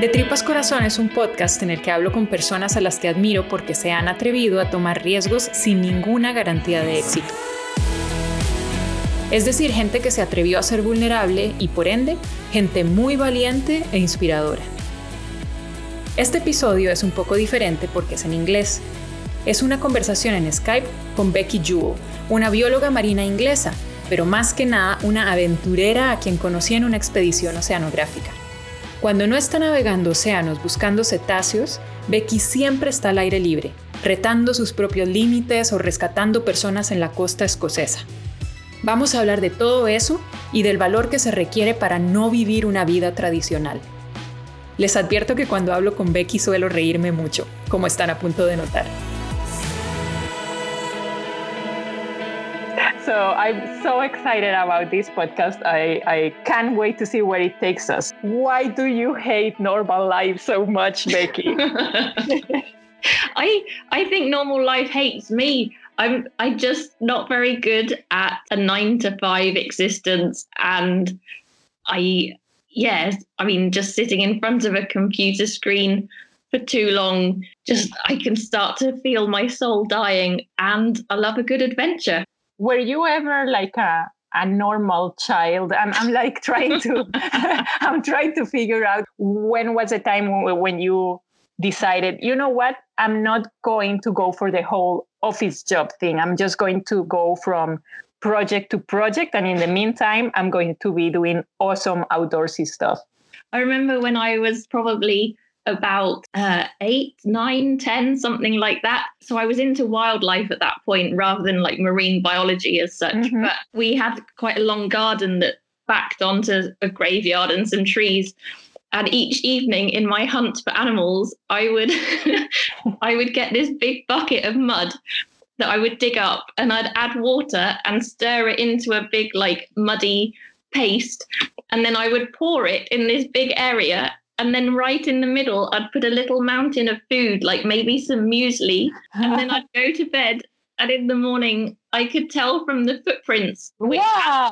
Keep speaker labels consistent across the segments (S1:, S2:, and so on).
S1: De Tripas Corazón es un podcast en el que hablo con personas a las que admiro porque se han atrevido a tomar riesgos sin ninguna garantía de éxito. Es decir, gente que se atrevió a ser vulnerable y por ende, gente muy valiente e inspiradora. Este episodio es un poco diferente porque es en inglés. Es una conversación en Skype con Becky Jewell, una bióloga marina inglesa, pero más que nada una aventurera a quien conocí en una expedición oceanográfica. Cuando no está navegando océanos buscando cetáceos, Becky siempre está al aire libre, retando sus propios límites o rescatando personas en la costa escocesa. Vamos a hablar de todo eso y del valor que se requiere para no vivir una vida tradicional. Les advierto que cuando hablo con Becky suelo reírme mucho, como están a punto de notar.
S2: So I'm so excited about this podcast. I, I can't wait to see where it takes us. Why do you hate normal life so much, Becci?
S3: I I think normal life hates me. I'm I just not very good at a nine to five existence and I yes, I mean just sitting in front of a computer screen for too long, just I can start to feel my soul dying and I love a good adventure
S2: were you ever like a a normal child? I'm, I'm like trying to i'm trying to figure out when was the time when you decided you know what? I'm not going to go for the whole office job thing. I'm just going to go from project to project and in the meantime i'm going to be doing awesome outdoorsy stuff.
S3: I remember when i was probably about uh, eight, nine, ten, something like that. So I was into wildlife at that point rather than like marine biology as such. Mm-hmm. But we had quite a long garden that backed onto a graveyard and some trees. And each evening in my hunt for animals, I would I would get this big bucket of mud that I would dig up and I'd add water and stir it into a big like muddy paste and then I would pour it in this big area and then right in the middle i'd put a little mountain of food like maybe some muesli and then i'd go to bed and in the morning i could tell from the footprints which yeah.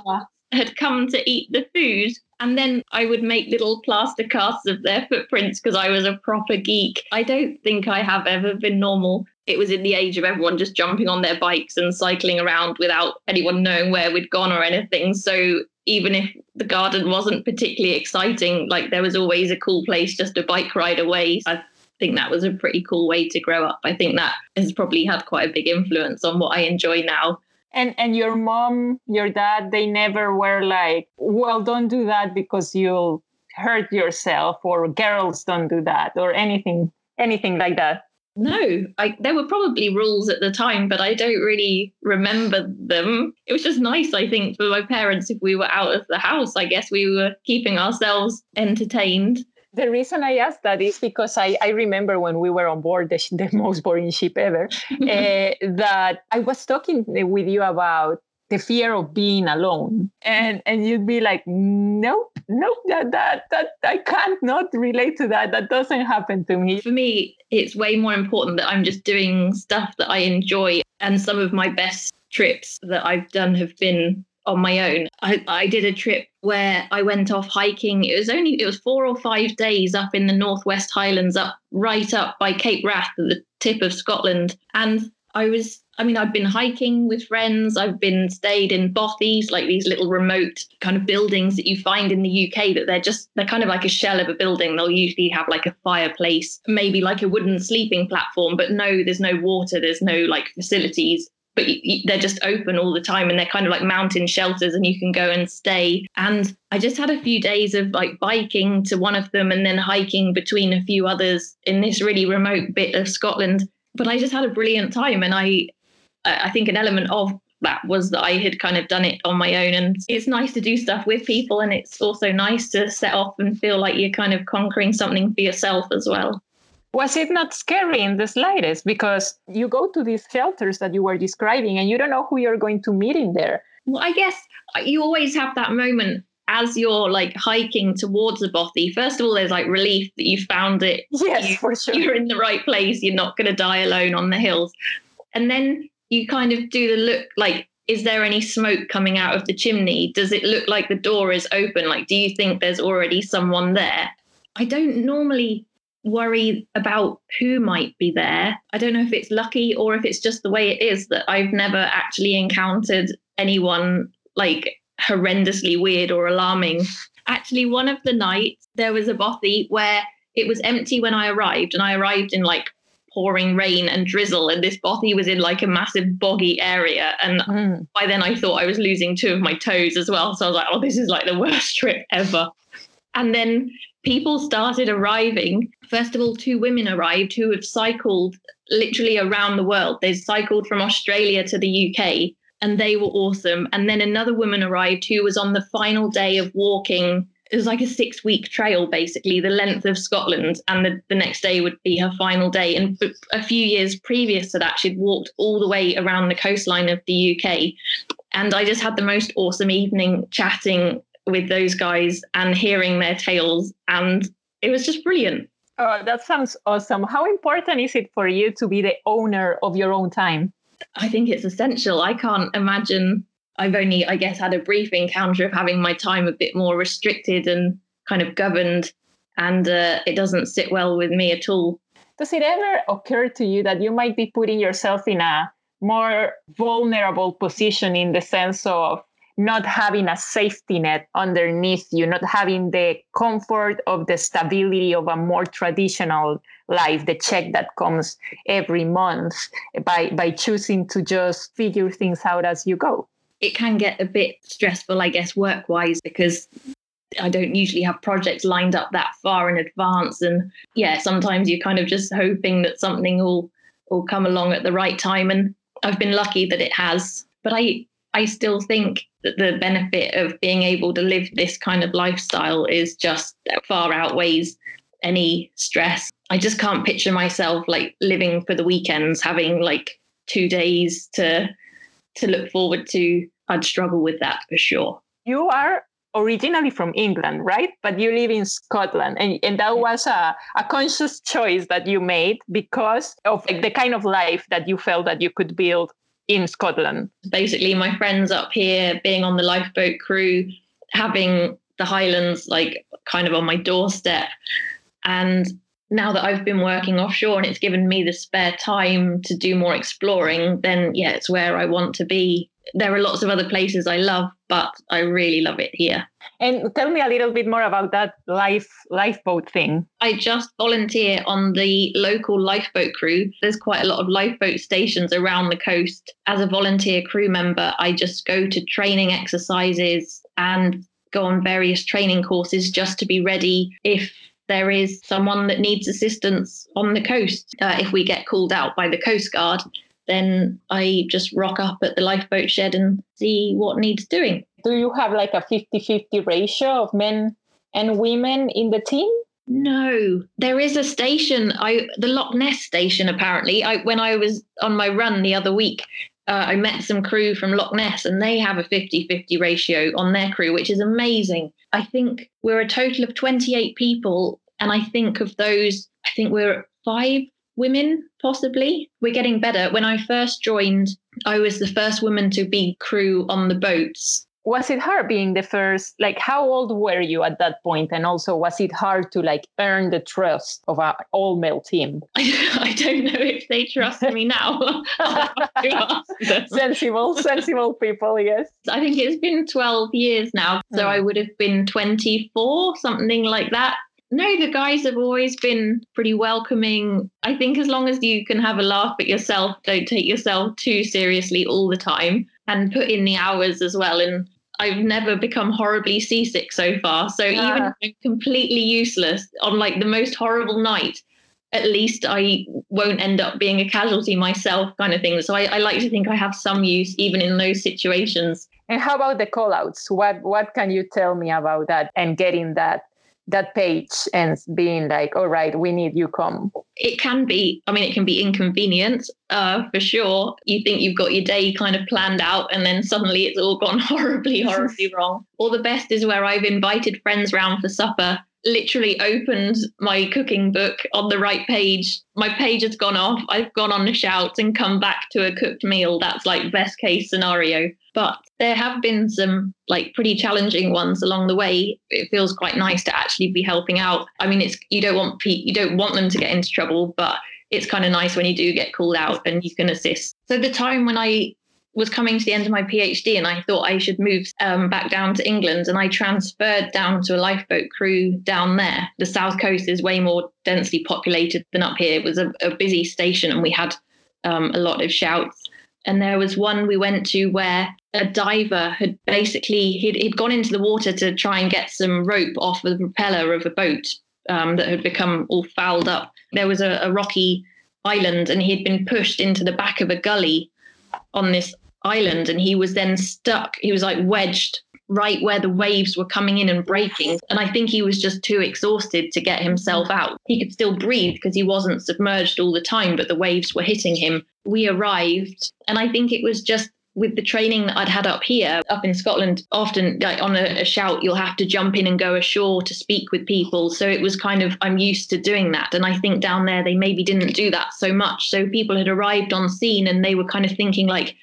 S3: Had come to eat the food and then i would make little plaster casts of their footprints because i was a proper geek i don't think i have ever been normal it was in the age of everyone just jumping on their bikes and cycling around without anyone knowing where we'd gone or anything so even if the garden wasn't particularly exciting, like there was always a cool place just a bike ride away. I think that was a pretty cool way to grow up. I think that has probably had quite a big influence on what I enjoy now.
S2: And and your mom, your dad, they never were like, well, don't do that because you'll hurt yourself, or girls don't do that, or anything, anything like that.
S3: No, I, there were probably rules at the time, but I don't really remember them. It was just nice, I think, for my parents if we were out of the house. I guess we were keeping ourselves entertained.
S2: The reason I asked that is because I, I remember when we were on board the, the most boring ship ever, uh, that I was talking with you about the fear of being alone. And and you'd be like nope nope that that that i can't not relate to that. That doesn't happen to me.
S3: For me it's way more important that i'm just doing stuff that i enjoy. And some of my best trips that i've done have been on my own I, I did a trip where i went off hiking it was only it was four or five days up in the northwest highlands up right up by cape wrath at the tip of scotland and i was I mean, I've been hiking with friends. I've been stayed in bothies, like these little remote kind of buildings that you find in the UK that they're just, they're kind of like a shell of a building. They'll usually have like a fireplace, maybe like a wooden sleeping platform, but no, there's no water, there's no like facilities. But they're just open all the time and they're kind of like mountain shelters and you can go and stay. And I just had a few days of like biking to one of them and then hiking between a few others in this really remote bit of Scotland but I just had a brilliant time and I I think an element of that was that I had kind of done it on my own. And it's nice to do stuff with people. And it's also nice to set off and feel like you're kind of conquering something for yourself as well.
S2: Was it not scary in the slightest? Because you go to these shelters that you were describing and you don't know who you're going to meet in there.
S3: Well, I guess you always have that moment as you're like hiking towards a bothy, first of all, there's like relief that you found it.
S2: Yes,
S3: you,
S2: for sure.
S3: You're in the right place. You're not going to die alone on the hills. And then you kind of do the look like is there any smoke coming out of the chimney does it look like the door is open like do you think there's already someone there I don't normally worry about who might be there. I don't know if it's lucky or if it's just the way it is that I've never actually encountered anyone like horrendously weird or alarming. Actually, one of the nights there was a bothy where it was empty when I arrived, and I arrived in like pouring rain and drizzle, and this bothy was in like a massive boggy area. And mm. by then, I thought I was losing two of my toes as well. So I was like, "Oh, this is like the worst trip ever." And then people started arriving. First of all, two women arrived who have cycled literally around the world. They've cycled from Australia to the UK and they were awesome. And then another woman arrived who was on the final day of walking. It was like a six week trail, basically, the length of Scotland. And the, the next day would be her final day. And a few years previous to that, she'd walked all the way around the coastline of the UK. And I just had the most awesome evening chatting with those guys and hearing their tales. And it was just brilliant.
S2: Oh, that sounds awesome. How important is it for you to be the owner of your own time?
S3: I think it's essential. I can't imagine. I've only, I guess, had a brief encounter of having my time a bit more restricted and kind of governed, and uh, it doesn't sit well with me at all.
S2: Does it ever occur to you that you might be putting yourself in a more vulnerable position in the sense of not having a safety net underneath you, not having the comfort of the stability of a more traditional life, the check that comes every month by, by choosing to just figure things out as you go.
S3: It can get a bit stressful, I guess, work wise, because I don't usually have projects lined up that far in advance. And yeah, sometimes you're kind of just hoping that something will will come along at the right time. And I've been lucky that it has. But I I still think that the benefit of being able to live this kind of lifestyle is just far outweighs any stress. I just can't picture myself like living for the weekends, having like two days to to look forward to. I'd struggle with that for sure.
S2: You are originally from England, right? But you live in Scotland. And, and that was a, a conscious choice that you made because of like, the kind of life that you felt that you could build in Scotland.
S3: Basically, my friends up here being on the lifeboat crew, having the Highlands like kind of on my doorstep. And now that I've been working offshore and it's given me the spare time to do more exploring, then yeah, it's where I want to be. There are lots of other places I love, but I really love it here.
S2: And tell me a little bit more about that life lifeboat thing.
S3: I just volunteer on the local lifeboat crew. There's quite a lot of lifeboat stations around the coast. As a volunteer crew member, I just go to training exercises and go on various training courses just to be ready if there is someone that needs assistance on the coast. Uh, if we get called out by the Coast Guard, then I just rock up at the lifeboat shed and see what needs doing.
S2: Do you have like a 50 50 ratio of men and women in the team?
S3: No, there is a station. I the Loch Ness station. Apparently, I when I was on my run the other week, uh, I met some crew from Loch Ness, and they have a 50-50 ratio on their crew, which is amazing. I think we're a total of 28 people, and I think of those, I think we're five women, possibly. We're getting better. When I first joined, I was the first woman to be crew on the boats.
S2: Was it hard being the first? Like, how old were you at that point? And also, was it hard to like earn the trust of an all male team?
S3: I don't know if they trust me now.
S2: sensible, sensible people, yes.
S3: I think it's been 12 years now. So mm. I would have been 24, something like that. No, the guys have always been pretty welcoming. I think as long as you can have a laugh at yourself, don't take yourself too seriously all the time and put in the hours as well. And I've never become horribly seasick so far. So yeah. even if I'm completely useless on like the most horrible night, at least I won't end up being a casualty myself, kind of thing. So I, I like to think I have some use even in those situations.
S2: And how about the callouts? What what can you tell me about that and getting that that page and being like, all right, we need you come?
S3: It can be, I mean, it can be inconvenient uh, for sure. You think you've got your day kind of planned out and then suddenly it's all gone horribly, horribly wrong. Or the best is where I've invited friends round for supper literally opened my cooking book on the right page. My page has gone off. I've gone on a shout and come back to a cooked meal. That's like best case scenario. But there have been some like pretty challenging ones along the way. It feels quite nice to actually be helping out. I mean, it's you don't want you don't want them to get into trouble, but it's kind of nice when you do get called out and you can assist. So the time when I was coming to the end of my PhD and I thought I should move um, back down to England and I transferred down to a lifeboat crew down there. The south coast is way more densely populated than up here. It was a, a busy station and we had um, a lot of shouts. And there was one we went to where a diver had basically he'd, he'd gone into the water to try and get some rope off of the propeller of a boat um, that had become all fouled up. There was a, a rocky island and he'd been pushed into the back of a gully on this island and he was then stuck. He was like wedged right where the waves were coming in and breaking. And I think he was just too exhausted to get himself out. He could still breathe because he wasn't submerged all the time, but the waves were hitting him. We arrived, and I think it was just with the training that I'd had up here, up in Scotland, often like on a, a, shout, you'll have to jump in and go ashore to speak with people. So it was kind of, I'm used to doing that. And I think down there, they maybe didn't do that so much. So people had arrived on scene and they were kind of thinking, like,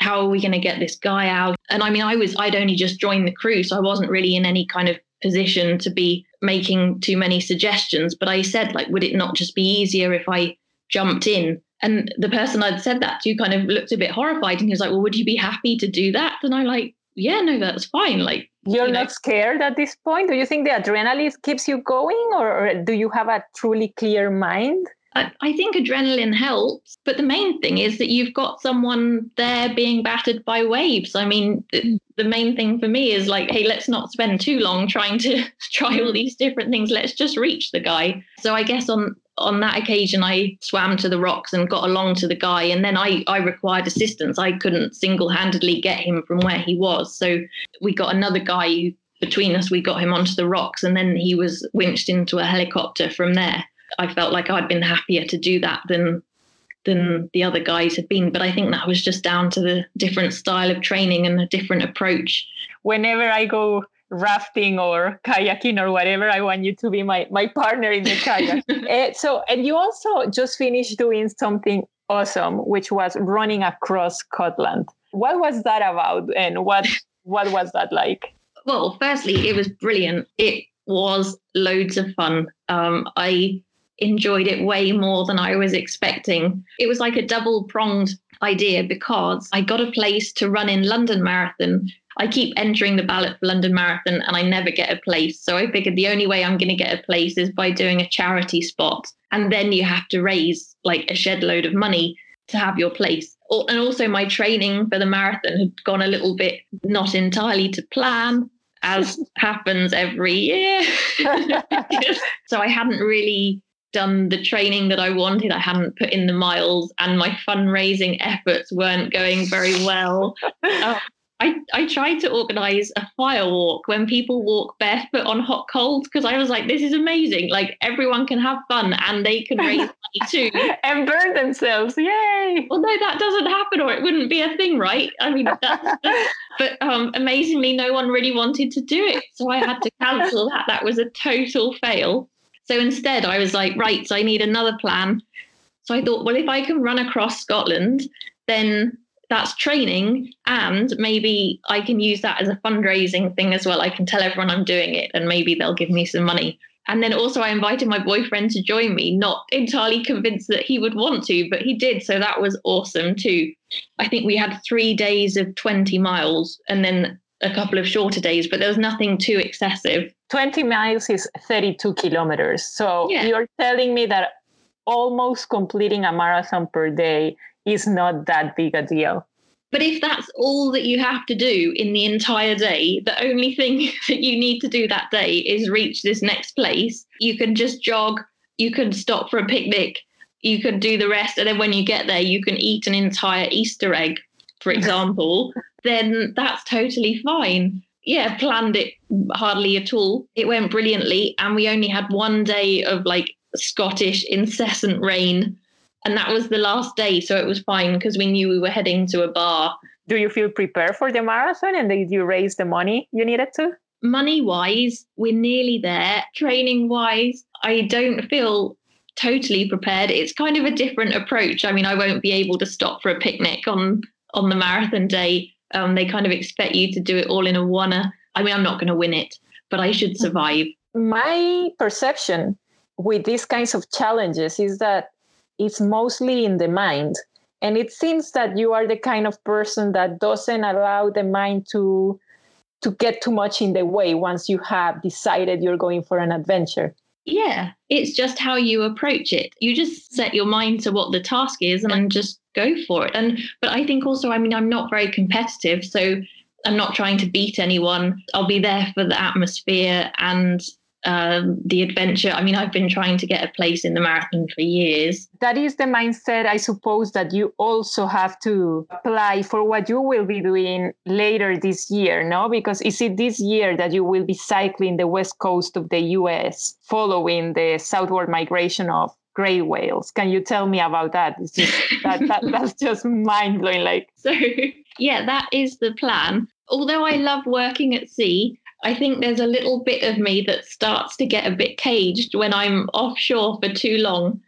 S3: how are we going to get this guy out? And I mean, I was, I'd only just joined the crew, so I wasn't really in any kind of position to be making too many suggestions. But I said, like, would it not just be easier if I jumped in? And the person I'd said that to kind of looked a bit horrified and he was like, well, would you be happy to do that? And I like, yeah, no, that's fine. Like,
S2: you're you know, not scared at this point. Do you think the adrenaline keeps you going, or, or do you have a truly clear mind?
S3: I, think adrenaline helps, but the main thing is that you've got someone there being battered by waves. I mean, the, the main thing for me is like, hey, let's not spend too long trying to try all these different things. Let's just reach the guy. So I guess on on that occasion I swam to the rocks and got along to the guy and then I I required assistance. I couldn't single-handedly get him from where he was. So we got another guy who between us we got him onto the rocks and then he was winched into a helicopter from there. I felt like I'd been happier to do that than than the other guys had been. But I think that was just down to the different style of training and a different approach.
S2: Whenever I go rafting or kayaking or whatever, I want you to be my, my partner in the kayak. uh, so, and you also just finished doing something awesome, which was running across Scotland. What was that about and what what was that like?
S3: Well, firstly, it was brilliant. It was loads of fun. Um, I enjoyed it way more than I was expecting. It was like a double pronged idea because I got a place to run in London Marathon. I keep entering the ballot for London Marathon and I never get a place. So I figured the only way I'm going to get a place is by doing a charity spot. And then you have to raise like a shed load of money to have your place. And also, my training for the marathon had gone a little bit not entirely to plan, as happens every year. so I hadn't really done the training that I wanted. I hadn't put in the miles, and my fundraising efforts weren't going very well. Uh, I, I tried to organize a fire walk when people walk barefoot on hot coals because I was like, this is amazing. Like everyone can have fun and they can raise money too.
S2: and burn themselves. Yay.
S3: Well, no, that doesn't happen or it wouldn't be a thing, right? I mean, that's, but um, amazingly, no one really wanted to do it. So I had to cancel that. That was a total fail. So instead, I was like, right, so I need another plan. So I thought, well, if I can run across Scotland, then that's training. And maybe I can use that as a fundraising thing as well. I can tell everyone I'm doing it and maybe they'll give me some money. And then also, I invited my boyfriend to join me, not entirely convinced that he would want to, but he did. So that was awesome too. I think we had three days of 20 miles and then a couple of shorter days, but there was nothing too excessive.
S2: 20 miles is 32 kilometers. So yeah. you're telling me that almost completing a marathon per day is not that big a deal.
S3: But if that's all that you have to do in the entire day, the only thing that you need to do that day is reach this next place. You can just jog, you can stop for a picnic, you can do the rest. And then when you get there, you can eat an entire Easter egg, for example, then that's totally fine. Yeah, planned it hardly at all. It went brilliantly. And we only had one day of like Scottish incessant rain and that was the last day. So it was fine because we knew we were heading to a bar.
S2: Do you feel prepared for the marathon and did you raise the money you needed to?
S3: Money wise, we're nearly there. Training wise, I don't feel totally prepared. It's kind of a different approach. I mean, I won't be able to stop for a picnic on on the marathon day Um, they kind of expect you to do it all in a one. I mean, I'm not going to win it, but I should survive.
S2: My perception with these kinds of challenges is that it's mostly in the mind. And it seems that you are the kind of person that doesn't allow the mind to to get too much in the way once you have decided you're going for an adventure.
S3: Yeah, it's just how you approach it. You just set your mind to what the task is and just go for it. And but I think also, I mean, I'm not very competitive, so I'm not trying to beat anyone. I'll be there for the atmosphere and um, the adventure. I mean, I've been trying to get a place in the marathon for years.
S2: That is the mindset, I suppose, that you also have to apply for what you will be doing later this year, no? Because is it this year that you will be cycling the west coast of the US following the southward migration of gray whales? Can you tell me about that? It's just that, that that's just mind blowing. Like
S3: so, yeah, that is the plan. Although I love working at sea, I think there's a little bit of me that starts to get a bit caged when I'm offshore for too long.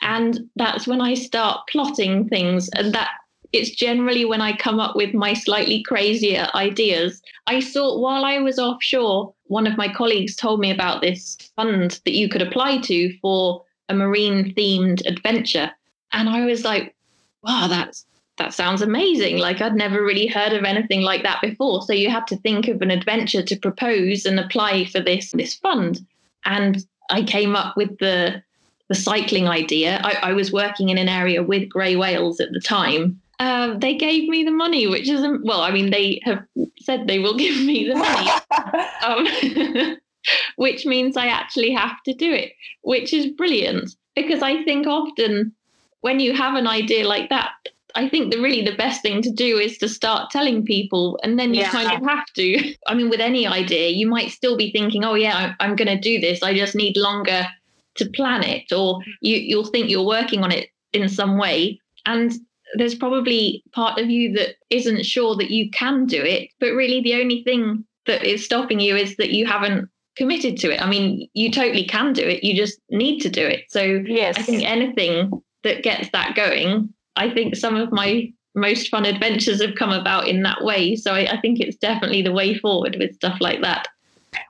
S3: And that's when I start plotting things. And that it's generally when I come up with my slightly crazier ideas. I saw while I was offshore, one of my colleagues told me about this fund that you could apply to for a marine themed adventure. And I was like, wow, that's that sounds amazing. Like I'd never really heard of anything like that before. So you had to think of an adventure to propose and apply for this this fund. And I came up with the the cycling idea. I, I was working in an area with grey whales at the time. Uh, they gave me the money, which isn't well, I mean, they have said they will give me the money, um, which means I actually have to do it, which is brilliant because I think often when you have an idea like that, I think the really the best thing to do is to start telling people, and then you yeah. kind of have to. I mean, with any idea, you might still be thinking, "Oh yeah, I'm, I'm going to do this. I just need longer to plan it," or mm-hmm. you you'll think you're working on it in some way, and there's probably part of you that isn't sure that you can do it, but really the only thing that is stopping you is that you haven't committed to it. I mean, you totally can do it. You just need to do it. So yes. I think anything that gets that going I think some of my most fun adventures have come about in that way. So I, I think it's definitely the way forward with stuff like that.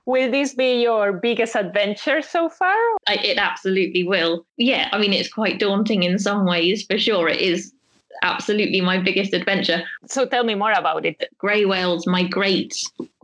S2: Will this be your biggest adventure so far?
S3: I, it absolutely will. Yeah, I mean, it's quite daunting in some ways, for sure. It is absolutely my biggest adventure.
S2: So tell me more about it.
S3: Grey whales migrate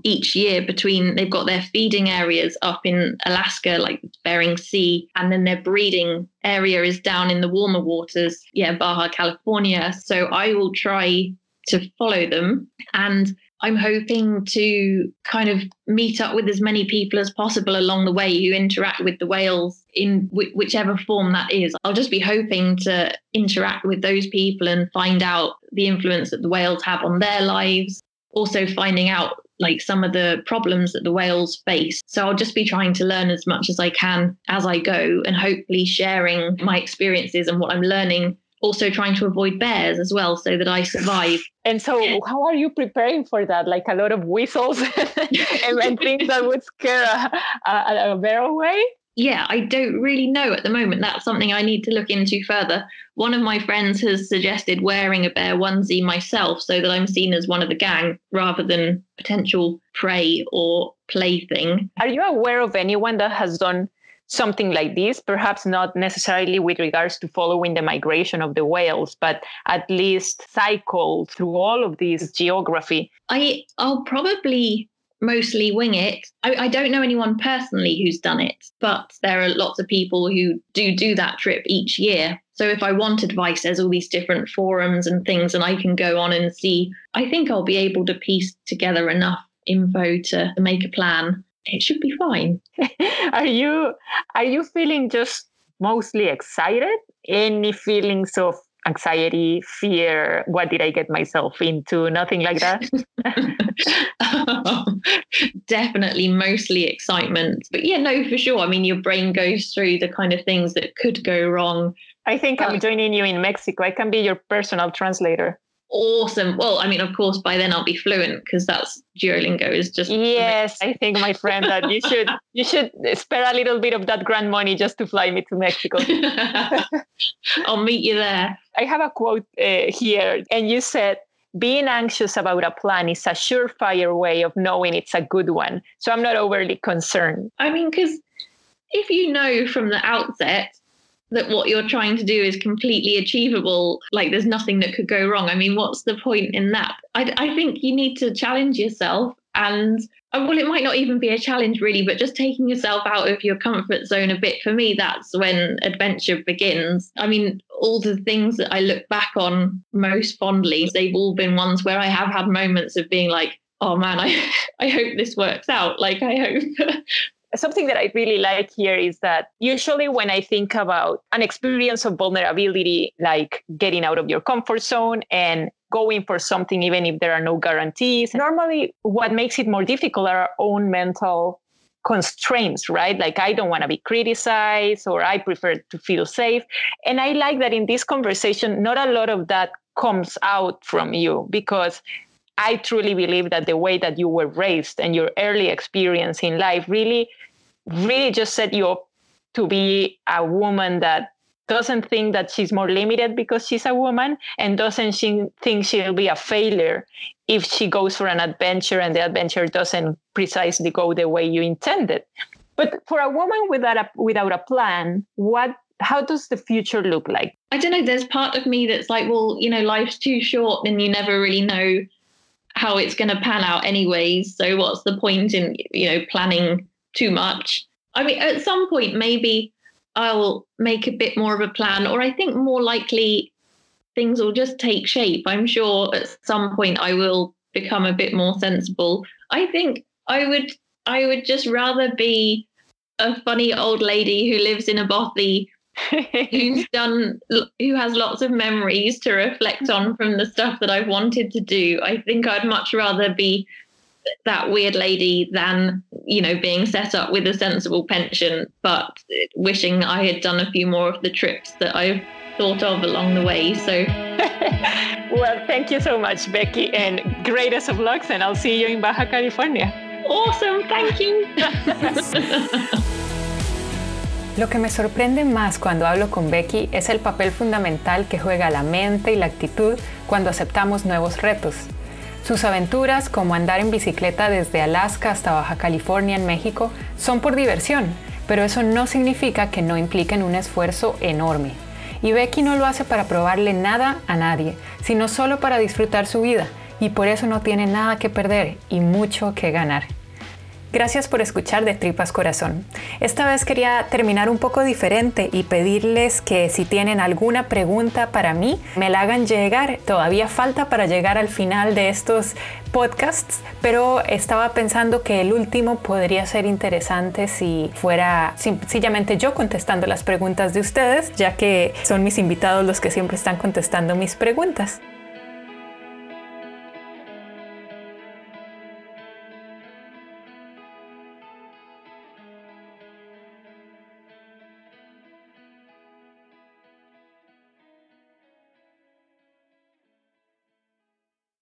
S3: each year between they've got their feeding areas up in Alaska, like Bering Sea, and then their breeding area is down in the warmer waters, yeah, Baja California. So I will try to follow them and I'm hoping to kind of meet up with as many people as possible along the way who interact with the whales in w- whichever form that is. I'll just be hoping to interact with those people and find out the influence that the whales have on their lives. Also, finding out like some of the problems that the whales face. So I'll just be trying to learn as much as I can as I go and hopefully sharing my experiences and what I'm learning also trying to avoid bears as well so that I survive.
S2: And so, how are you preparing for that? Like a lot of whistles and, and, things that would scare a, a, a bear away?
S3: Yeah, I don't really know at the moment. That's something I need to look into further. One of my friends has suggested wearing a bear onesie myself so that I'm seen as one of the gang rather than potential prey or plaything.
S2: Are you aware of anyone that has done something like this, perhaps not necessarily with regards to following the migration of the whales, but at least cycle through all of this geography?
S3: I, I'll probably mostly wing it. I, I, don't know anyone personally who's done it, but there are lots of people who do do that trip each year. So if I want advice, there's all these different forums and things, and I can go on and see. I think I'll be able to piece together enough info to make a plan it should be fine.
S2: are you are you feeling just mostly excited? Any feelings of anxiety, fear? What did I get myself into? Nothing like that.
S3: definitely mostly excitement. But yeah, no, for sure. I mean, your brain goes through the kind of things that could go wrong.
S2: I think I'm joining you in Mexico. I can be your personal translator
S3: awesome. Well, I mean, of course, by then I'll be fluent because that's Duolingo is just.
S2: Yes, I think my friend that you should you should spare a little bit of that grant money just to fly me to Mexico.
S3: I'll meet you there.
S2: I have a quote uh, here, and you said. being anxious about a plan is a surefire way of knowing it's a good one. So I'm not overly concerned.
S3: I mean, because if you know from the outset that what you're trying to do is completely achievable, like there's nothing that could go wrong. I mean, what's the point in that? I, I think you need to challenge yourself and uh, well, it might not even be a challenge really, but just taking yourself out of your comfort zone a bit. For me, that's when adventure begins. I mean, all the things that I look back on most fondly, they've all been ones where I have had moments of being like, oh man, I, I hope this works out. Like, I hope
S2: something that I really like here is that usually when I think about an experience of vulnerability, like getting out of your comfort zone and going for something, even if there are no guarantees, normally what makes it more difficult are our own mental constraints, right? Like I don't want to be criticized or I prefer to feel safe. And I like that in this conversation, not a lot of that comes out from you because I truly believe that the way that you were raised and your early experience in life really, really just set you up to be a woman that doesn't think that she's more limited because she's a woman and doesn't she think she'll be a failure if she goes for an adventure and the adventure doesn't precisely go the way you intended. But for a woman without a, without a plan, what how does the future look like?
S3: I don't know. There's part of me that's like, well, you know, life's too short and you never really know how it's going to pan out anyways. So what's the point in, you know, planning too much? I mean, at some point, maybe I'll make a bit more of a plan, or I think more likely things will just take shape. I'm sure at some point I will become a bit more sensible. I think I would I would just rather be a funny old lady who lives in a bothy who's done who has lots of memories to reflect on from the stuff that I've wanted to do. I think I'd much rather be that weird lady than you know being set up with a sensible pension but wishing I had done a few more of the trips that I've thought of along the way. So
S2: well thank you so much Becci and greatest of lucks and I'll see you in Baja California.
S3: Awesome. Thank you
S1: Lo que me sorprende más cuando hablo con Becky es el papel fundamental que juega la mente y la actitud cuando aceptamos nuevos retos. Sus aventuras, como andar en bicicleta desde Alaska hasta Baja California en México, son por diversión, pero eso no significa que no impliquen un esfuerzo enorme. Y Becky no lo hace para probarle nada a nadie, sino solo para disfrutar su vida, y por eso no tiene nada que perder y mucho que ganar. Gracias por escuchar de Tripas Corazón. Esta vez quería terminar un poco diferente y pedirles que si tienen alguna pregunta para mí, me la hagan llegar. Todavía falta para llegar al final de estos podcasts, pero estaba pensando que el último podría ser interesante si fuera sencillamente yo contestando las preguntas de ustedes, ya que son mis invitados los que siempre están contestando mis preguntas.